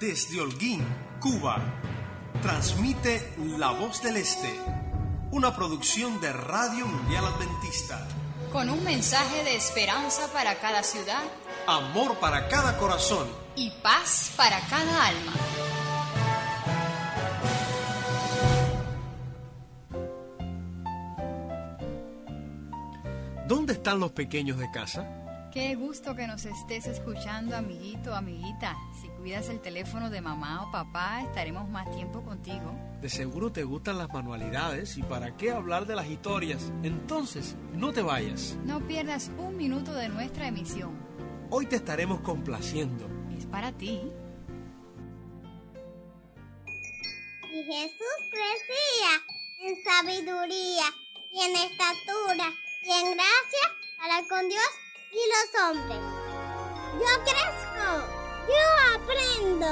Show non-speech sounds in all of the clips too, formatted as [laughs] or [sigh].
desde Holguín, Cuba, transmite La Voz del Este, una producción de Radio Mundial Adventista. Con un mensaje de esperanza para cada ciudad, amor para cada corazón y paz para cada alma. ¿Dónde están los pequeños de casa? Qué gusto que nos estés escuchando, amiguito, amiguita. Si cuidas el teléfono de mamá o papá, estaremos más tiempo contigo. De seguro te gustan las manualidades y para qué hablar de las historias. Entonces, no te vayas. No pierdas un minuto de nuestra emisión. Hoy te estaremos complaciendo. Es para ti. Y Jesús crecía en sabiduría y en estatura y en gracia para con Dios y los hombres. Yo crezco, yo aprendo.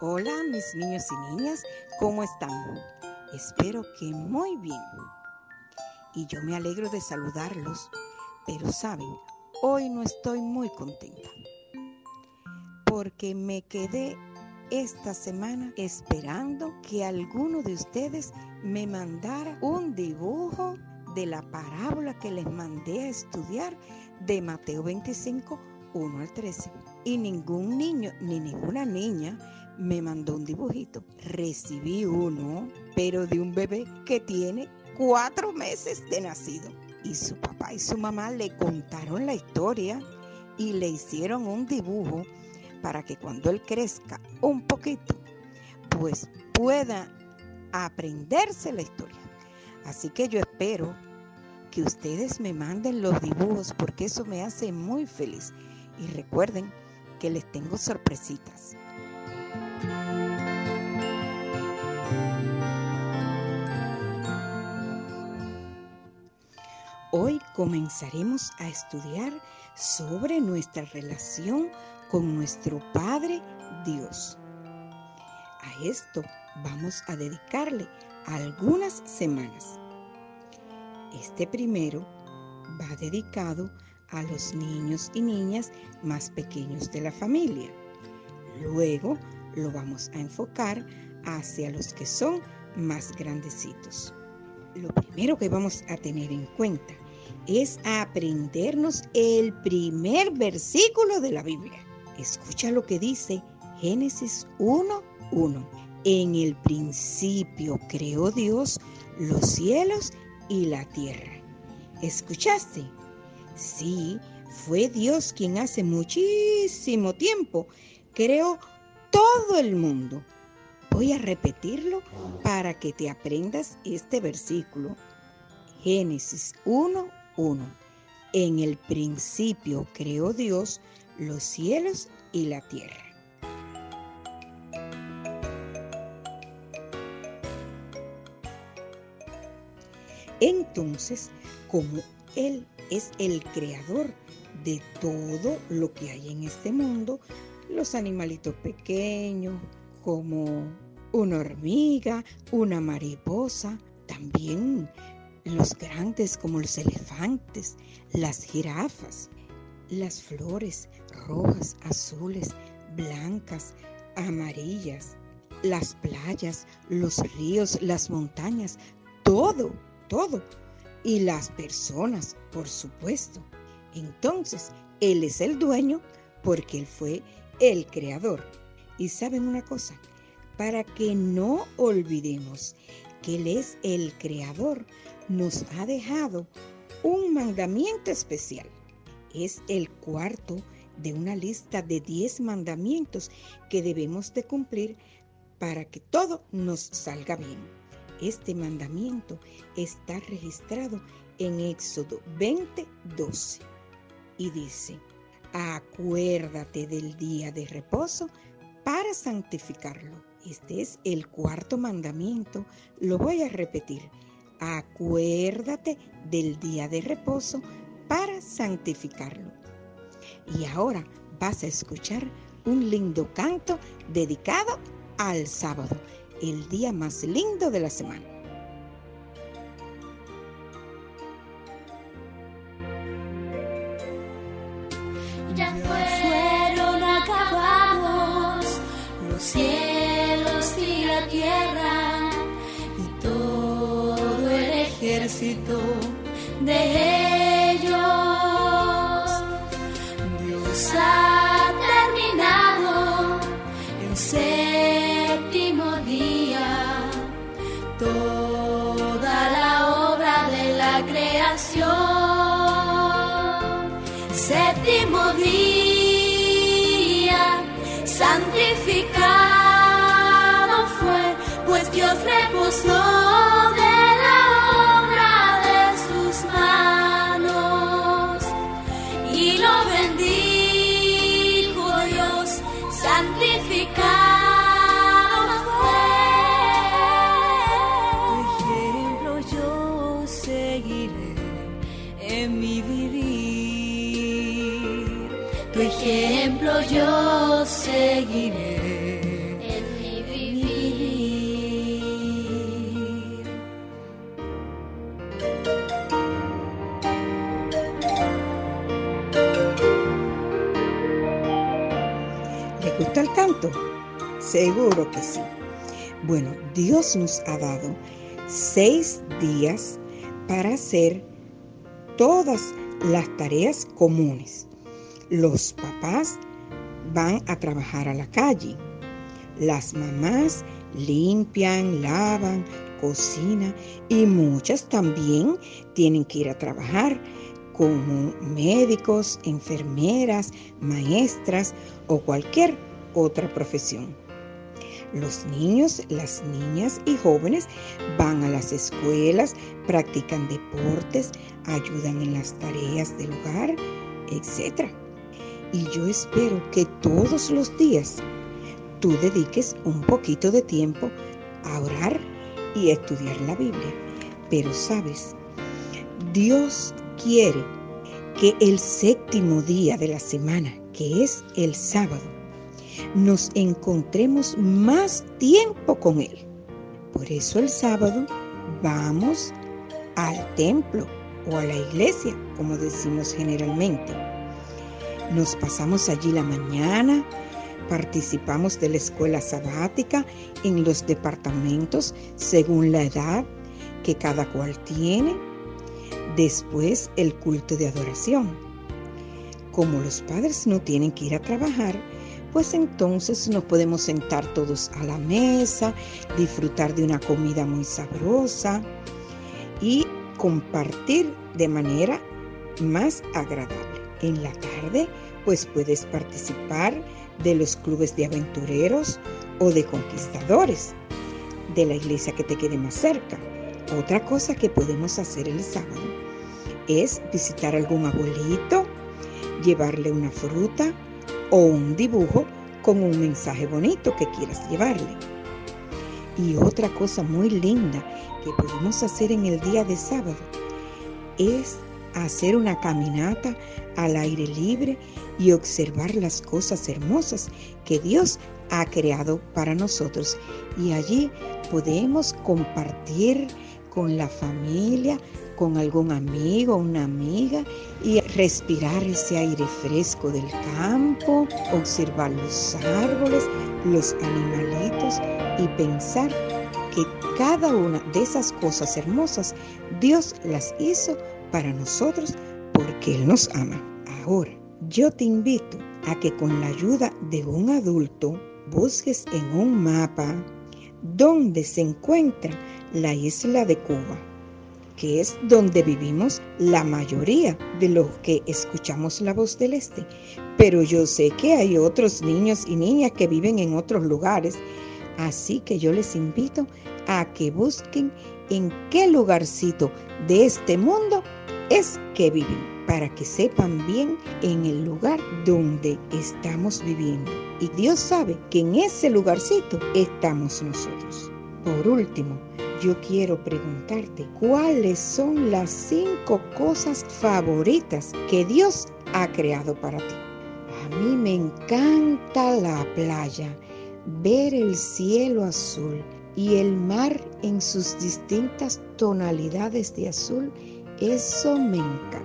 Hola mis niños y niñas, ¿cómo están? Espero que muy bien. Y yo me alegro de saludarlos, pero saben, hoy no estoy muy contenta. Porque me quedé esta semana esperando que alguno de ustedes me mandara un dibujo de la parábola que les mandé a estudiar de Mateo 25, 1 al 13. Y ningún niño ni ninguna niña me mandó un dibujito. Recibí uno, pero de un bebé que tiene cuatro meses de nacido. Y su papá y su mamá le contaron la historia y le hicieron un dibujo para que cuando él crezca un poquito, pues pueda aprenderse la historia. Así que yo espero que ustedes me manden los dibujos porque eso me hace muy feliz. Y recuerden que les tengo sorpresitas. Hoy comenzaremos a estudiar sobre nuestra relación con nuestro Padre Dios. A esto vamos a dedicarle algunas semanas. Este primero va dedicado a los niños y niñas más pequeños de la familia. Luego lo vamos a enfocar hacia los que son más grandecitos. Lo primero que vamos a tener en cuenta es aprendernos el primer versículo de la Biblia. Escucha lo que dice Génesis 1.1. En el principio creó Dios los cielos y la tierra. ¿Escuchaste? Sí, fue Dios quien hace muchísimo tiempo creó todo el mundo. Voy a repetirlo para que te aprendas este versículo. Génesis 1.1. En el principio creó Dios los cielos y la tierra. Entonces, como Él es el creador de todo lo que hay en este mundo, los animalitos pequeños, como una hormiga, una mariposa, también los grandes como los elefantes, las jirafas, las flores rojas, azules, blancas, amarillas, las playas, los ríos, las montañas, todo, todo. Y las personas, por supuesto. Entonces, Él es el dueño porque Él fue el creador. Y saben una cosa, para que no olvidemos que Él es el creador, nos ha dejado un mandamiento especial es el cuarto de una lista de diez mandamientos que debemos de cumplir para que todo nos salga bien. Este mandamiento está registrado en Éxodo 20:12 y dice, acuérdate del día de reposo para santificarlo. Este es el cuarto mandamiento. Lo voy a repetir. Acuérdate del día de reposo para santificarlo. Y ahora vas a escuchar un lindo canto dedicado al sábado, el día más lindo de la semana. ya fueron acabados los cielos y la tierra y todo el ejército de Seguro que sí. Bueno, Dios nos ha dado seis días para hacer todas las tareas comunes. Los papás van a trabajar a la calle. Las mamás limpian, lavan, cocinan y muchas también tienen que ir a trabajar como médicos, enfermeras, maestras o cualquier otra profesión. Los niños, las niñas y jóvenes van a las escuelas, practican deportes, ayudan en las tareas del hogar, etc. Y yo espero que todos los días tú dediques un poquito de tiempo a orar y a estudiar la Biblia. Pero sabes, Dios quiere que el séptimo día de la semana, que es el sábado, nos encontremos más tiempo con Él. Por eso el sábado vamos al templo o a la iglesia, como decimos generalmente. Nos pasamos allí la mañana, participamos de la escuela sabática en los departamentos según la edad que cada cual tiene. Después el culto de adoración. Como los padres no tienen que ir a trabajar, pues entonces nos podemos sentar todos a la mesa, disfrutar de una comida muy sabrosa y compartir de manera más agradable. En la tarde, pues puedes participar de los clubes de aventureros o de conquistadores de la iglesia que te quede más cerca. Otra cosa que podemos hacer el sábado es visitar algún abuelito, llevarle una fruta o un dibujo con un mensaje bonito que quieras llevarle. Y otra cosa muy linda que podemos hacer en el día de sábado es hacer una caminata al aire libre y observar las cosas hermosas que Dios ha creado para nosotros. Y allí podemos compartir con la familia, con algún amigo, una amiga y respirar ese aire fresco del campo, observar los árboles, los animalitos y pensar que cada una de esas cosas hermosas Dios las hizo para nosotros porque Él nos ama. Ahora, yo te invito a que con la ayuda de un adulto busques en un mapa dónde se encuentra la isla de Cuba, que es donde vivimos la mayoría de los que escuchamos la voz del este. Pero yo sé que hay otros niños y niñas que viven en otros lugares, así que yo les invito a que busquen en qué lugarcito de este mundo es que viven, para que sepan bien en el lugar donde estamos viviendo. Y Dios sabe que en ese lugarcito estamos nosotros. Por último, yo quiero preguntarte cuáles son las cinco cosas favoritas que Dios ha creado para ti. A mí me encanta la playa, ver el cielo azul y el mar en sus distintas tonalidades de azul. Eso me encanta.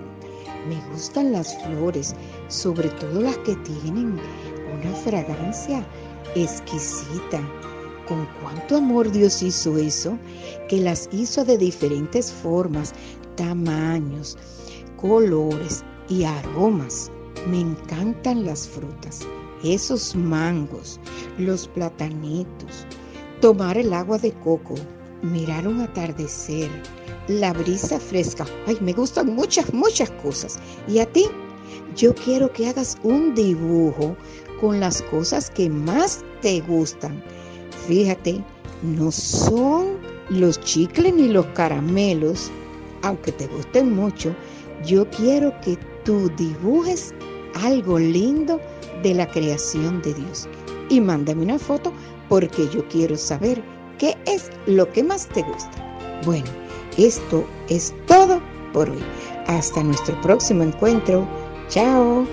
Me gustan las flores, sobre todo las que tienen una fragancia exquisita. Con cuánto amor Dios hizo eso, que las hizo de diferentes formas, tamaños, colores y aromas. Me encantan las frutas, esos mangos, los platanitos, tomar el agua de coco, mirar un atardecer, la brisa fresca. Ay, me gustan muchas, muchas cosas. ¿Y a ti? Yo quiero que hagas un dibujo con las cosas que más te gustan. Fíjate, no son los chicles ni los caramelos, aunque te gusten mucho. Yo quiero que tú dibujes algo lindo de la creación de Dios. Y mándame una foto porque yo quiero saber qué es lo que más te gusta. Bueno, esto es todo por hoy. Hasta nuestro próximo encuentro. Chao.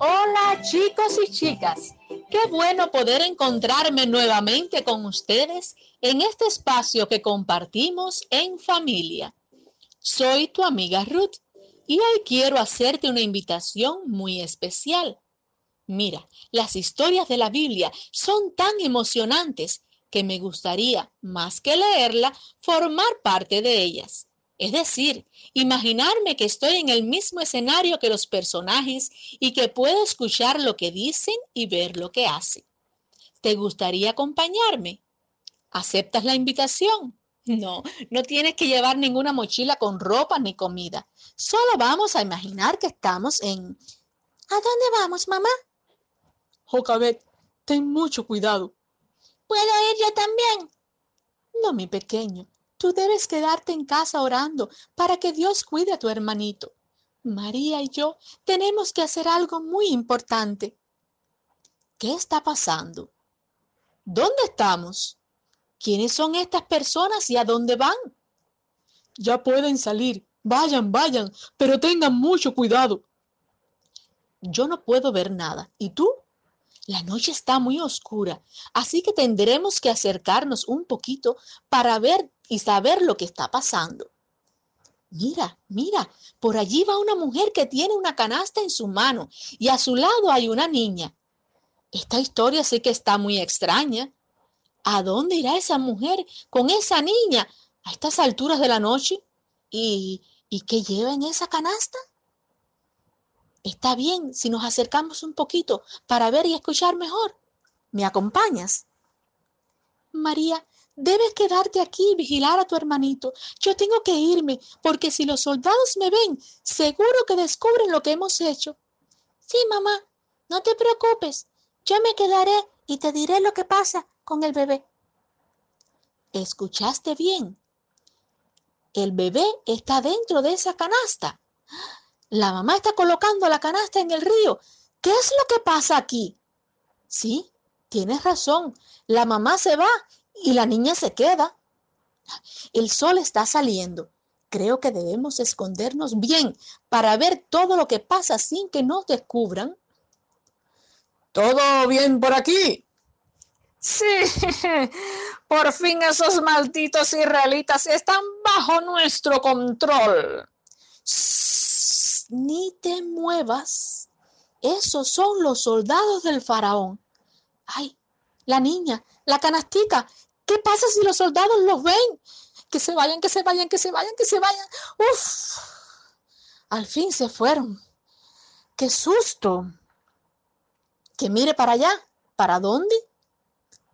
Hola chicos y chicas, qué bueno poder encontrarme nuevamente con ustedes en este espacio que compartimos en familia. Soy tu amiga Ruth y hoy quiero hacerte una invitación muy especial. Mira, las historias de la Biblia son tan emocionantes que me gustaría, más que leerla, formar parte de ellas. Es decir, imaginarme que estoy en el mismo escenario que los personajes y que puedo escuchar lo que dicen y ver lo que hacen. ¿Te gustaría acompañarme? ¿Aceptas la invitación? No, no tienes que llevar ninguna mochila con ropa ni comida. Solo vamos a imaginar que estamos en... ¿A dónde vamos, mamá? Jocabet, ten mucho cuidado. ¿Puedo ir yo también? No, mi pequeño, tú debes quedarte en casa orando para que Dios cuide a tu hermanito. María y yo tenemos que hacer algo muy importante. ¿Qué está pasando? ¿Dónde estamos? ¿Quiénes son estas personas y a dónde van? Ya pueden salir. Vayan, vayan, pero tengan mucho cuidado. Yo no puedo ver nada. ¿Y tú? La noche está muy oscura, así que tendremos que acercarnos un poquito para ver y saber lo que está pasando. Mira, mira, por allí va una mujer que tiene una canasta en su mano y a su lado hay una niña. Esta historia sí que está muy extraña. ¿A dónde irá esa mujer con esa niña a estas alturas de la noche? ¿Y, ¿y qué lleva en esa canasta? Está bien si nos acercamos un poquito para ver y escuchar mejor. ¿Me acompañas? María, debes quedarte aquí y vigilar a tu hermanito. Yo tengo que irme, porque si los soldados me ven, seguro que descubren lo que hemos hecho. Sí, mamá, no te preocupes. Yo me quedaré y te diré lo que pasa con el bebé. ¿Escuchaste bien? El bebé está dentro de esa canasta. La mamá está colocando la canasta en el río. ¿Qué es lo que pasa aquí? Sí, tienes razón. La mamá se va y la niña se queda. El sol está saliendo. Creo que debemos escondernos bien para ver todo lo que pasa sin que nos descubran. ¿Todo bien por aquí? Sí, por fin esos malditos israelitas están bajo nuestro control. Ni te muevas. Esos son los soldados del faraón. Ay, la niña, la canastica. ¿Qué pasa si los soldados los ven? Que se vayan, que se vayan, que se vayan, que se vayan. Uf, al fin se fueron. ¡Qué susto! Que mire para allá. ¿Para dónde?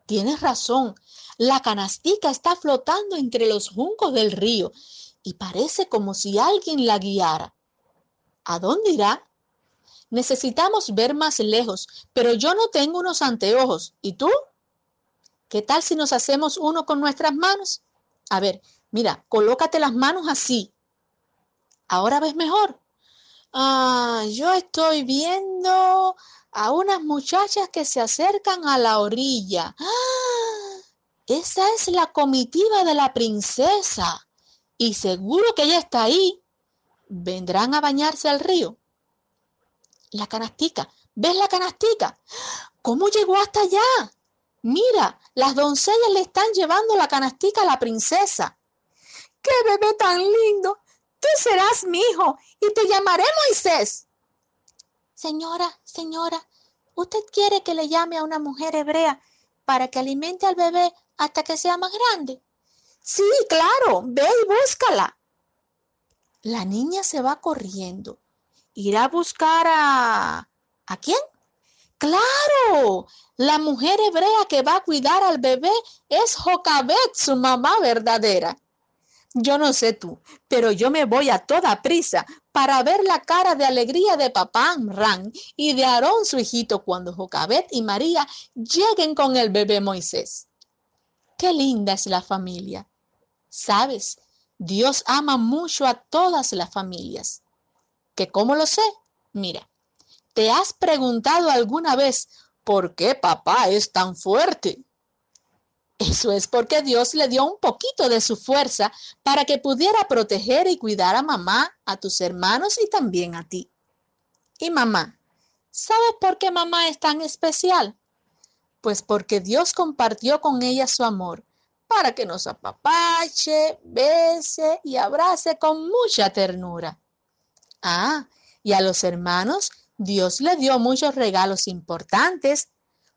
Tienes razón, la canastica está flotando entre los juncos del río y parece como si alguien la guiara. ¿A dónde irá? Necesitamos ver más lejos, pero yo no tengo unos anteojos. ¿Y tú? ¿Qué tal si nos hacemos uno con nuestras manos? A ver, mira, colócate las manos así. ¿Ahora ves mejor? Ah, yo estoy viendo a unas muchachas que se acercan a la orilla. ¡Ah! Esa es la comitiva de la princesa. Y seguro que ella está ahí. ¿Vendrán a bañarse al río? La canastica. ¿Ves la canastica? ¿Cómo llegó hasta allá? Mira, las doncellas le están llevando la canastica a la princesa. ¡Qué bebé tan lindo! Tú serás mi hijo y te llamaré Moisés. Señora, señora, ¿usted quiere que le llame a una mujer hebrea para que alimente al bebé hasta que sea más grande? Sí, claro, ve y búscala. La niña se va corriendo. ¿Irá a buscar a... ¿A quién? Claro, la mujer hebrea que va a cuidar al bebé es Jocabet, su mamá verdadera. Yo no sé tú, pero yo me voy a toda prisa para ver la cara de alegría de papá Amran y de Aarón su hijito cuando Jocabet y María lleguen con el bebé Moisés. Qué linda es la familia. Sabes, Dios ama mucho a todas las familias. ¿Que cómo lo sé? Mira, ¿te has preguntado alguna vez por qué papá es tan fuerte? Eso es porque Dios le dio un poquito de su fuerza para que pudiera proteger y cuidar a mamá, a tus hermanos y también a ti. Y mamá, ¿sabes por qué mamá es tan especial? Pues porque Dios compartió con ella su amor para que nos apapache, bese y abrace con mucha ternura. Ah, y a los hermanos Dios le dio muchos regalos importantes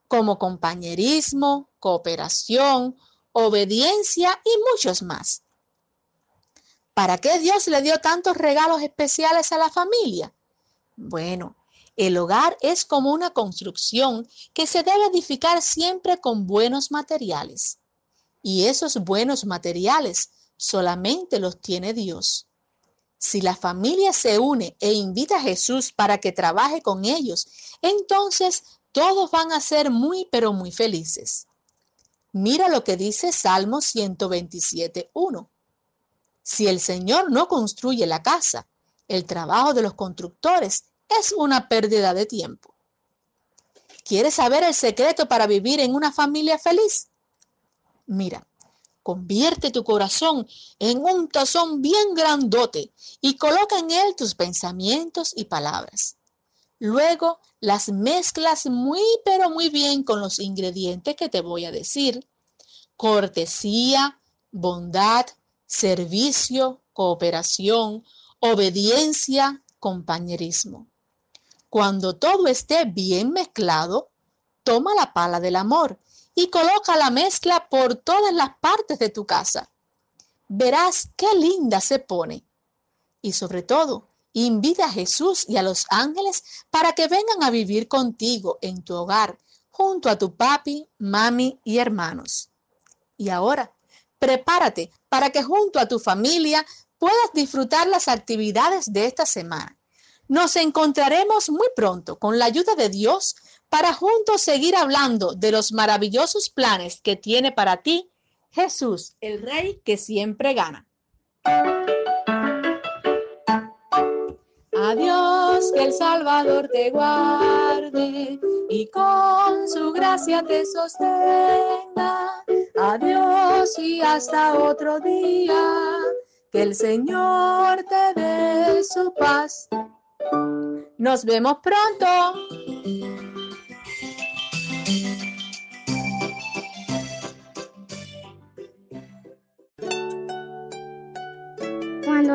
como compañerismo, cooperación, obediencia y muchos más. ¿Para qué Dios le dio tantos regalos especiales a la familia? Bueno, el hogar es como una construcción que se debe edificar siempre con buenos materiales. Y esos buenos materiales solamente los tiene Dios. Si la familia se une e invita a Jesús para que trabaje con ellos, entonces todos van a ser muy, pero muy felices. Mira lo que dice Salmo 127.1. Si el Señor no construye la casa, el trabajo de los constructores es una pérdida de tiempo. ¿Quieres saber el secreto para vivir en una familia feliz? Mira, convierte tu corazón en un tazón bien grandote y coloca en él tus pensamientos y palabras. Luego las mezclas muy pero muy bien con los ingredientes que te voy a decir. Cortesía, bondad, servicio, cooperación, obediencia, compañerismo. Cuando todo esté bien mezclado, toma la pala del amor y coloca la mezcla por todas las partes de tu casa. Verás qué linda se pone. Y sobre todo, Invita a Jesús y a los ángeles para que vengan a vivir contigo en tu hogar, junto a tu papi, mami y hermanos. Y ahora, prepárate para que junto a tu familia puedas disfrutar las actividades de esta semana. Nos encontraremos muy pronto con la ayuda de Dios para juntos seguir hablando de los maravillosos planes que tiene para ti Jesús, el Rey que siempre gana. Adiós, que el Salvador te guarde y con su gracia te sostenga. Adiós y hasta otro día, que el Señor te dé su paz. Nos vemos pronto.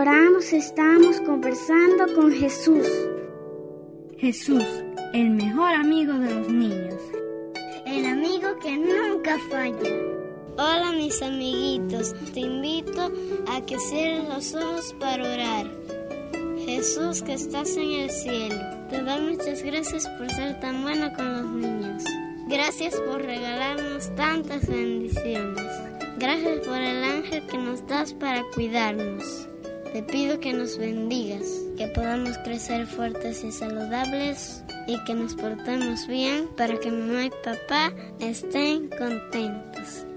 Oramos estamos conversando con Jesús. Jesús, el mejor amigo de los niños. El amigo que nunca falla. Hola mis amiguitos, te invito a que cierres los ojos para orar. Jesús que estás en el cielo, te doy muchas gracias por ser tan bueno con los niños. Gracias por regalarnos tantas bendiciones. Gracias por el ángel que nos das para cuidarnos. Te pido que nos bendigas, que podamos crecer fuertes y saludables y que nos portemos bien para que mamá y papá estén contentos.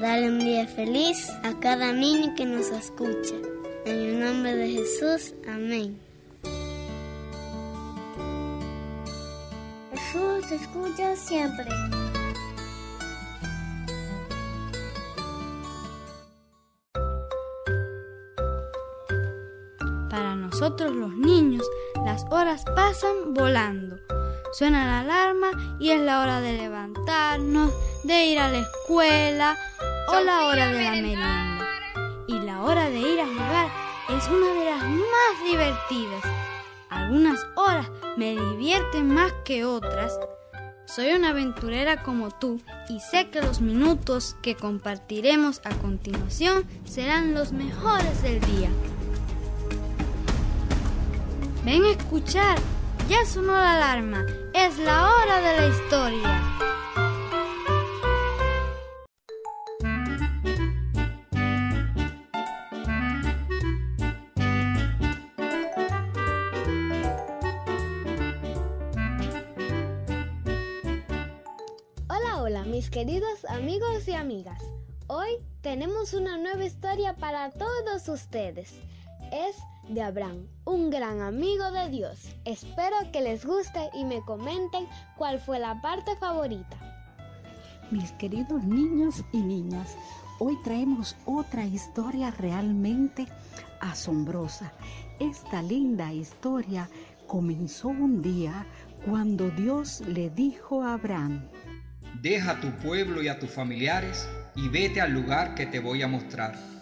Dale un día feliz a cada niño que nos escucha. En el nombre de Jesús, amén. Jesús te escucha siempre. Nosotros los niños, las horas pasan volando. Suena la alarma y es la hora de levantarnos, de ir a la escuela o la hora de la merienda. Y la hora de ir a jugar es una de las más divertidas. Algunas horas me divierten más que otras. Soy una aventurera como tú y sé que los minutos que compartiremos a continuación serán los mejores del día. Ven a escuchar, ya sonó la alarma, es la hora de la historia. Hola, hola, mis queridos amigos y amigas. Hoy tenemos una nueva historia para todos ustedes. Es de Abraham, un gran amigo de Dios. Espero que les guste y me comenten cuál fue la parte favorita. Mis queridos niños y niñas, hoy traemos otra historia realmente asombrosa. Esta linda historia comenzó un día cuando Dios le dijo a Abraham, Deja a tu pueblo y a tus familiares y vete al lugar que te voy a mostrar.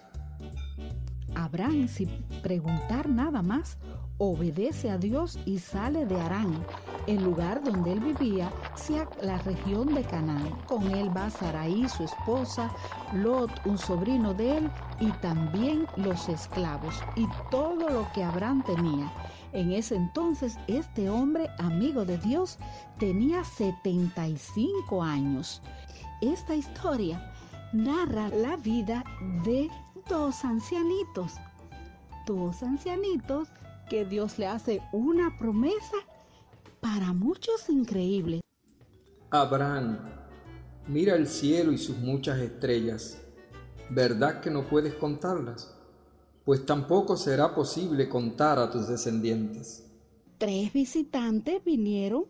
Abraham, sin preguntar nada más, obedece a Dios y sale de Arán, el lugar donde él vivía, hacia la región de Canaán. Con él va Saraí, su esposa, Lot, un sobrino de él, y también los esclavos y todo lo que Abraham tenía. En ese entonces, este hombre, amigo de Dios, tenía 75 años. Esta historia narra la vida de dos ancianitos, dos ancianitos que Dios le hace una promesa para muchos increíble. Abraham, mira el cielo y sus muchas estrellas. ¿Verdad que no puedes contarlas? Pues tampoco será posible contar a tus descendientes. Tres visitantes vinieron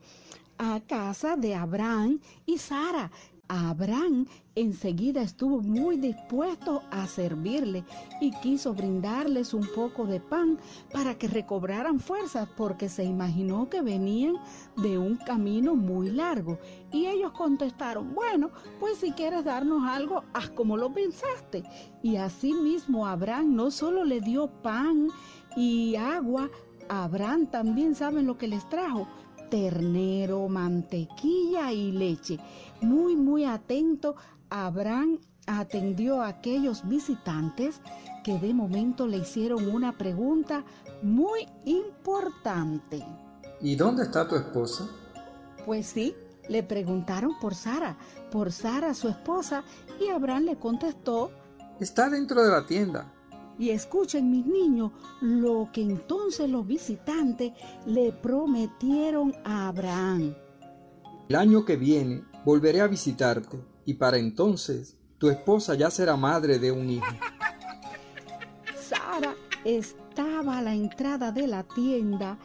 a casa de Abraham y Sara Abraham enseguida estuvo muy dispuesto a servirle y quiso brindarles un poco de pan para que recobraran fuerzas porque se imaginó que venían de un camino muy largo. Y ellos contestaron, bueno, pues si quieres darnos algo, haz como lo pensaste. Y así mismo Abraham no solo le dio pan y agua, Abraham también saben lo que les trajo, ternero, mantequilla y leche. Muy, muy atento, Abraham atendió a aquellos visitantes que de momento le hicieron una pregunta muy importante. ¿Y dónde está tu esposa? Pues sí, le preguntaron por Sara, por Sara su esposa, y Abraham le contestó, Está dentro de la tienda. Y escuchen mis niños lo que entonces los visitantes le prometieron a Abraham. El año que viene volveré a visitarte y para entonces tu esposa ya será madre de un hijo. Sara estaba a la entrada de la tienda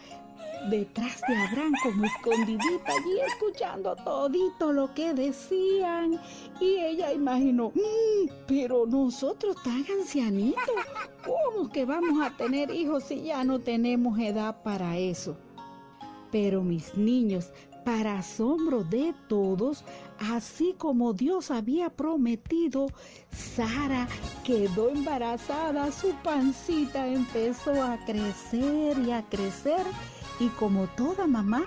detrás de Abraham como escondidita allí escuchando todito lo que decían y ella imaginó, "Mm, pero nosotros tan ancianitos, ¿cómo que vamos a tener hijos si ya no tenemos edad para eso? Pero mis niños, para asombro de todos, así como Dios había prometido, Sara quedó embarazada, su pancita empezó a crecer y a crecer y como toda mamá,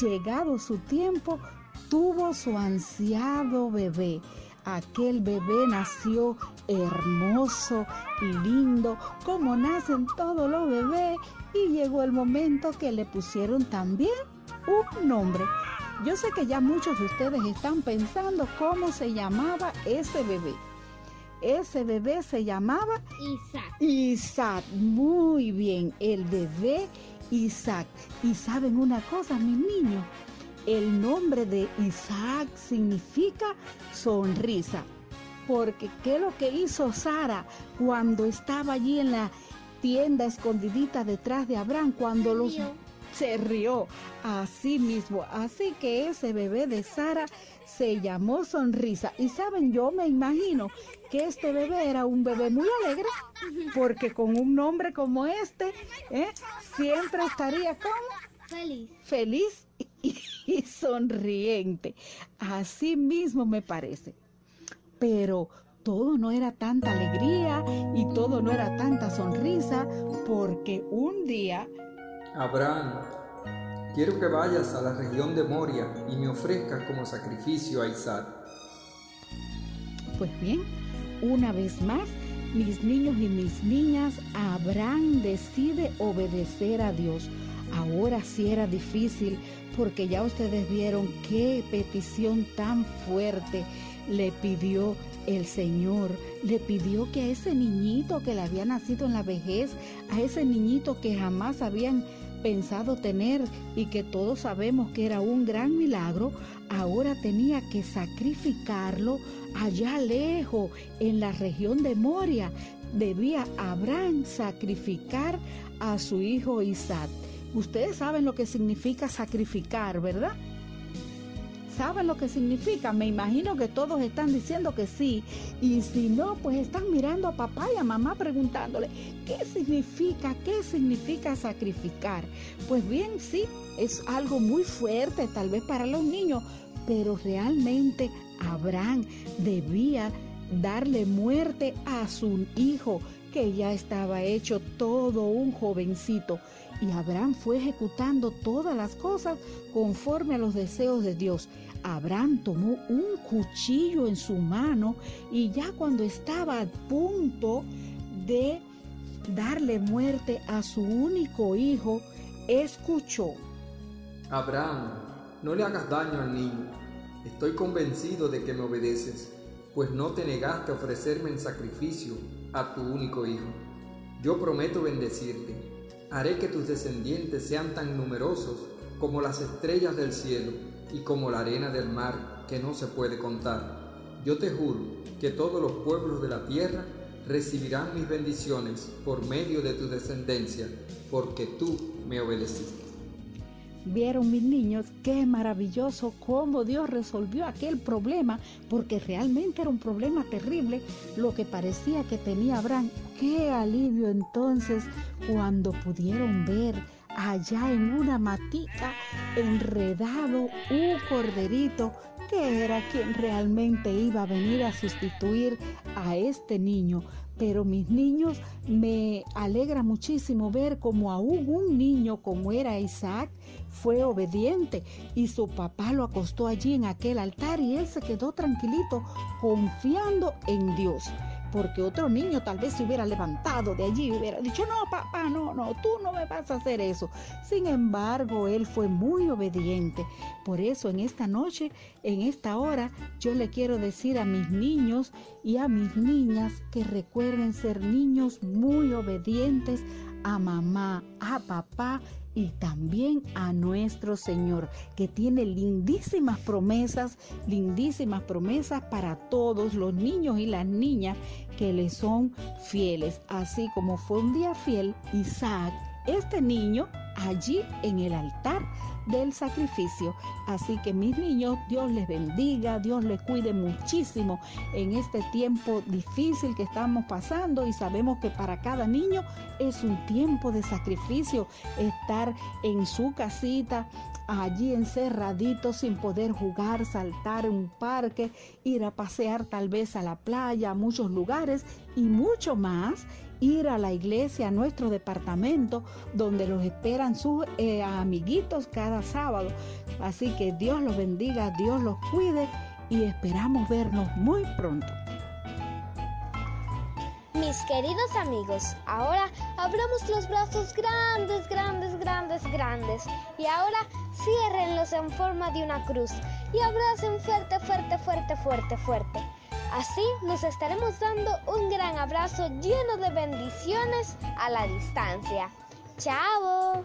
llegado su tiempo, tuvo su ansiado bebé. Aquel bebé nació hermoso y lindo, como nacen todos los bebés, y llegó el momento que le pusieron también un nombre. Yo sé que ya muchos de ustedes están pensando cómo se llamaba ese bebé. Ese bebé se llamaba Isaac. Isaac. Muy bien, el bebé Isaac. Y saben una cosa, mis niños, el nombre de Isaac significa sonrisa. Porque ¿qué es lo que hizo Sara cuando estaba allí en la tienda escondidita detrás de Abraham? Cuando los se rió así mismo. Así que ese bebé de Sara se llamó Sonrisa. Y saben, yo me imagino que este bebé era un bebé muy alegre, porque con un nombre como este, ¿eh? siempre estaría como Feliz. feliz y, [laughs] y sonriente. Así mismo me parece. Pero todo no era tanta alegría y todo no era tanta sonrisa, porque un día Abraham, quiero que vayas a la región de Moria y me ofrezcas como sacrificio a Isaac. Pues bien, una vez más, mis niños y mis niñas, Abraham decide obedecer a Dios. Ahora sí era difícil porque ya ustedes vieron qué petición tan fuerte le pidió el Señor. Le pidió que a ese niñito que le había nacido en la vejez, a ese niñito que jamás habían pensado tener y que todos sabemos que era un gran milagro, ahora tenía que sacrificarlo allá lejos, en la región de Moria. Debía Abraham sacrificar a su hijo Isaac. Ustedes saben lo que significa sacrificar, ¿verdad? ¿Saben lo que significa? Me imagino que todos están diciendo que sí. Y si no, pues están mirando a papá y a mamá preguntándole, ¿qué significa? ¿Qué significa sacrificar? Pues bien, sí, es algo muy fuerte tal vez para los niños, pero realmente Abraham debía darle muerte a su hijo, que ya estaba hecho todo un jovencito. Y Abraham fue ejecutando todas las cosas conforme a los deseos de Dios. Abraham tomó un cuchillo en su mano y ya cuando estaba a punto de darle muerte a su único hijo, escuchó. Abraham, no le hagas daño al niño. Estoy convencido de que me obedeces, pues no te negaste a ofrecerme en sacrificio a tu único hijo. Yo prometo bendecirte. Haré que tus descendientes sean tan numerosos como las estrellas del cielo y como la arena del mar que no se puede contar. Yo te juro que todos los pueblos de la tierra recibirán mis bendiciones por medio de tu descendencia, porque tú me obedeciste. Vieron mis niños qué maravilloso cómo Dios resolvió aquel problema, porque realmente era un problema terrible lo que parecía que tenía Abraham. Qué alivio entonces cuando pudieron ver allá en una matica enredado un corderito que era quien realmente iba a venir a sustituir a este niño. Pero mis niños, me alegra muchísimo ver como aún un niño como era Isaac fue obediente y su papá lo acostó allí en aquel altar y él se quedó tranquilito confiando en Dios porque otro niño tal vez se hubiera levantado de allí y hubiera dicho, no, papá, no, no, tú no me vas a hacer eso. Sin embargo, él fue muy obediente. Por eso en esta noche, en esta hora, yo le quiero decir a mis niños y a mis niñas que recuerden ser niños muy obedientes a mamá, a papá y también a nuestro Señor, que tiene lindísimas promesas, lindísimas promesas para todos los niños y las niñas que le son fieles, así como fue un día fiel Isaac, este niño allí en el altar del sacrificio. Así que mis niños, Dios les bendiga, Dios les cuide muchísimo en este tiempo difícil que estamos pasando y sabemos que para cada niño es un tiempo de sacrificio estar en su casita allí encerradito sin poder jugar, saltar en un parque, ir a pasear tal vez a la playa, a muchos lugares y mucho más ir a la iglesia, a nuestro departamento, donde los esperan sus eh, amiguitos cada sábado. Así que Dios los bendiga, Dios los cuide y esperamos vernos muy pronto. Mis queridos amigos, ahora abramos los brazos grandes, grandes, grandes, grandes. Y ahora ciérrenlos en forma de una cruz y abracen fuerte, fuerte, fuerte, fuerte, fuerte. Así nos estaremos dando un gran abrazo lleno de bendiciones a la distancia. ¡Chao!